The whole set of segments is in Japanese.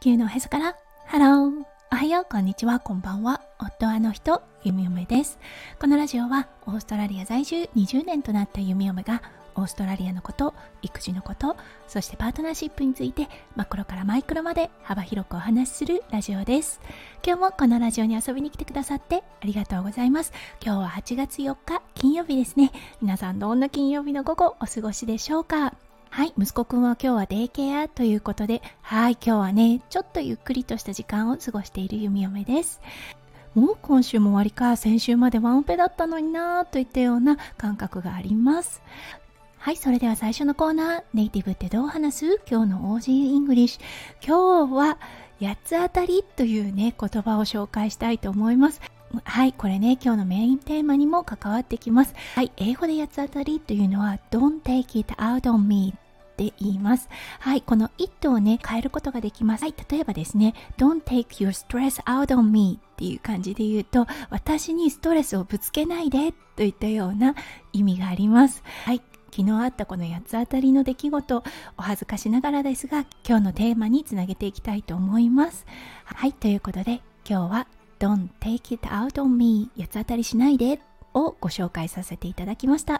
地球のへそから。ハローおはよう。こんにちは。こんばんは。夫あの人ゆみおめです。このラジオはオーストラリア在住20年となったゆみおめがオーストラリアのこと育児のことそしてパートナーシップについてマクロからマイクロまで幅広くお話しするラジオです。今日もこのラジオに遊びに来てくださってありがとうございます。今日は8月4日金曜日ですね。皆さんどんな金曜日の午後お過ごしでしょうか？はい、息子くんは今日はデイケアということで、はい、今日はね、ちょっとゆっくりとした時間を過ごしている弓嫁です。もう今週も終わりか、先週までワンオペだったのになぁといったような感覚があります。はい、それでは最初のコーナー、ネイティブってどう話す？今日の Aussie English。今日は、八つ当たりというね、言葉を紹介したいと思います。はい、これね、今日のメインテーマにも関わってきます。はい、英語で八つ当たりというのは、don't take it out on me って言います。はい、この it をね、変えることができます。はい、例えばですね、don't take your stress out on me っていう感じで言うと、私にストレスをぶつけないでといったような意味があります。はい、昨日あったこの八つ当たりの出来事お恥ずかしながらですが今日のテーマにつなげていきたいと思いますはいということで今日は Don't take it out on me 八つ当たりしないでをご紹介させていただきました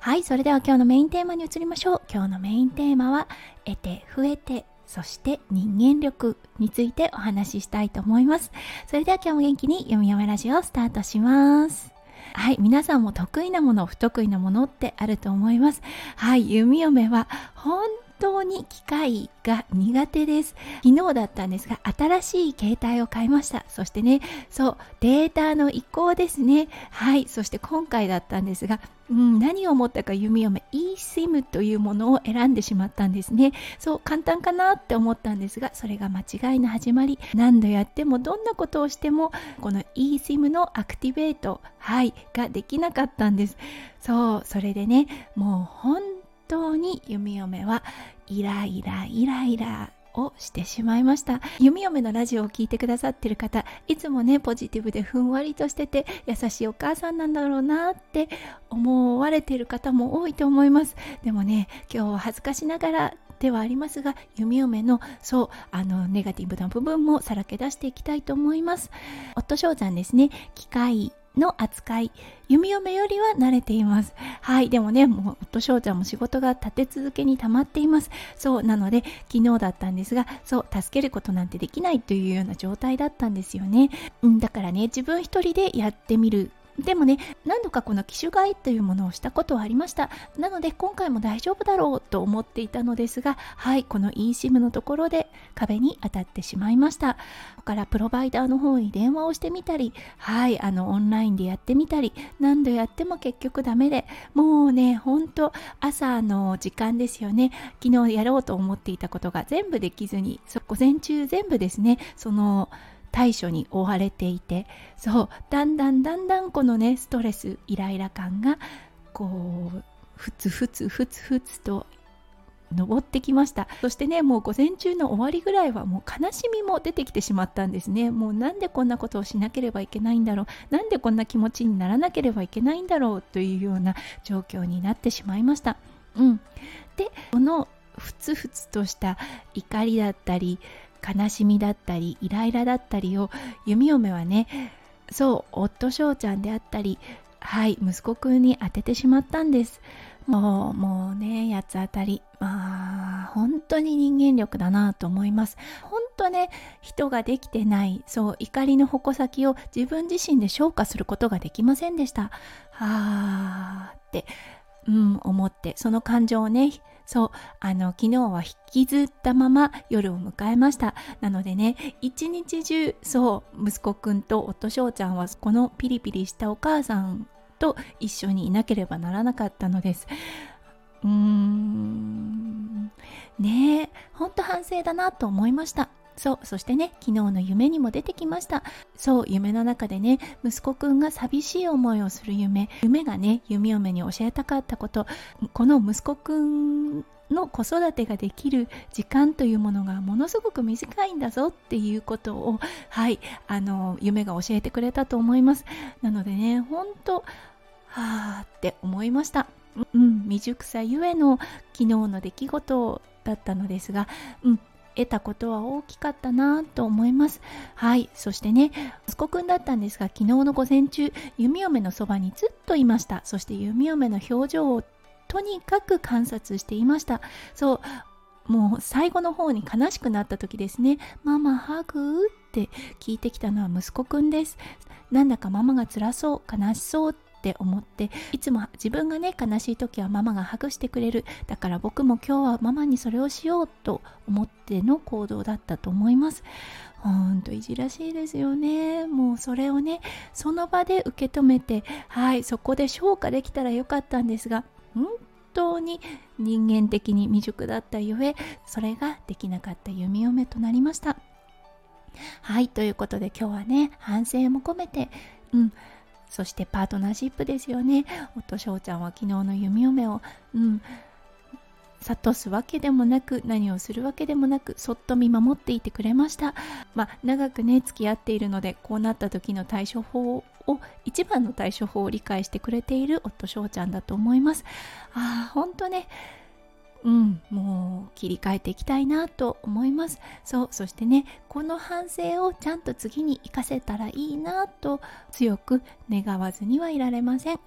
はいそれでは今日のメインテーマに移りましょう今日のメインテーマは得て増えてそして人間力についてお話ししたいと思いますそれでは今日も元気に読み読めラジオをスタートしますはい皆さんも得意なもの不得意なものってあると思いますはい弓嫁は本当に機械が苦手です。昨日だったんですが、新しい携帯を買いました。そしてね、そう、データの移行ですね。はい、そして今回だったんですが、うん、何を思ったか弓嫁 eSIM というものを選んでしまったんですね。そう、簡単かなって思ったんですが、それが間違いの始まり。何度やっても、どんなことをしても、この eSIM のアクティベート、はい、ができなかったんです。そう、それでね、もう本当に弓嫁はイライライライラをしてしまいました。弓嫁のラジオを聞いてくださってる方いつもねポジティブでふんわりとしてて優しいお母さんなんだろうなって思われてる方も多いと思います。でもね今日は恥ずかしながらではありますが弓嫁のそうあのネガティブな部分もさらけ出していきたいと思います。夫翔さんですね。機械の扱い弓嫁よりは慣れています。はいでもねもう夫翔ちゃんも仕事が立て続けに溜まっています。そうなので昨日だったんですがそう助けることなんてできないというような状態だったんですよね、うん、だからね自分一人でやってみるでもね何度かこの機種買いというものをしたことはありました。なので今回も大丈夫だろうと思っていたのですがはいこの eSIM のところで壁に当たってしまいました。ここからプロバイダーの方に電話をしてみたりはいあのオンラインでやってみたり何度やっても結局ダメでもうねほんと朝の時間ですよね。昨日やろうと思っていたことが全部できずに午前中全部ですね。その対処に追われていてそうだんだんだんだんこのねストレスイライラ感がこうふつふつふつふつと登ってきました。そしてねもう午前中の終わりぐらいはもう悲しみも出てきてしまったんですね。もうなんでこんなことをしなければいけないんだろう。なんでこんな気持ちにならなければいけないんだろうというような状況になってしまいました。うん。でこのふつふつとした怒りだったり悲しみだったりイライラだったりを弓嫁はねそう夫翔ちゃんであったりはい息子くんに当ててしまったんです。もうもうね八つ当たり。まあ本当に人間力だなと思います。本当ね人ができてないそう怒りの矛先を自分自身で消化することができませんでした。はーってうん思ってその感情をねそうあの昨日は引きずったまま夜を迎えました。なのでね一日中そう息子くんと夫翔ちゃんはこのピリピリしたお母さんと一緒にいなければならなかったのです。うーん。ねえほんと反省だなと思いました。そう、そしてね、昨日の夢にも出てきました。そう、夢の中でね、息子くんが寂しい思いをする夢、夢がね、弓嫁に教えたかったこと、この息子くんの子育てができる時間というものがものすごく短いんだぞっていうことを、はい、あの、夢が教えてくれたと思います。なのでね、ほんと、はあって思いました。うん、未熟さゆえの昨日の出来事だったのですが、うん、得たことは大きかったなと思います。はい。そしてね息子くんだったんですが昨日の午前中弓嫁のそばにずっといました。そして弓嫁の表情をとにかく観察していました。そう。もう最後の方に悲しくなった時ですね「ママハグ?」って聞いてきたのは息子くんです。なんだかママが辛そう悲しそうって思っていつも自分がね悲しい時はママがハグしてくれる。だから僕も今日はママにそれをしようと思っての行動だったと思います。ほんといじらしいですよね。もうそれをねその場で受け止めてはいそこで消化できたらよかったんですが本当に人間的に未熟だったゆえそれができなかった弓嫁となりました。はいということで今日はね反省も込めてうんそしてパートナーシップですよね。夫翔ちゃんは昨日の弓嫁をうん。諭すわけでもなく何をするわけでもなくそっと見守っていてくれました。まあ長くね付き合っているのでこうなった時の対処法を一番の対処法を理解してくれている夫翔ちゃんだと思います。ああ本当ね。うん、もう切り替えていきたいなと思います。そう、そしてね、この反省をちゃんと次に活かせたらいいなと強く願わずにはいられません。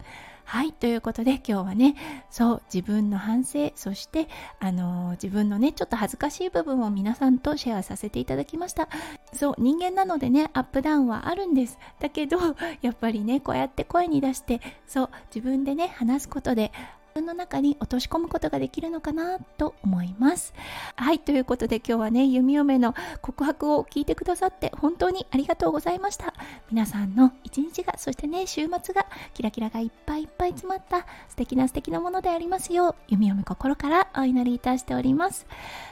はい、ということで今日はね、そう、自分の反省、そして、あのー、自分のね、ちょっと恥ずかしい部分を皆さんとシェアさせていただきました。そう、人間なのでね、アップダウンはあるんです。だけど、やっぱりね、こうやって声に出して、そう、自分でね、話すことで、分の中に落とし込むことができるのかなと思います。はいということで今日はね弓嫁の告白を聞いてくださって本当にありがとうございました。皆さんの一日がそしてね週末がキラキラがいっぱいいっぱい詰まった素敵な素敵なものでありますよう弓嫁心からお祈りいたしております。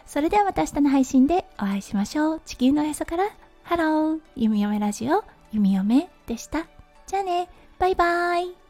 それではまた明日の配信でお会いしましょう。地球のへそから。ハロー。弓嫁ラジオ。弓嫁でした。じゃあね。バイバーイ。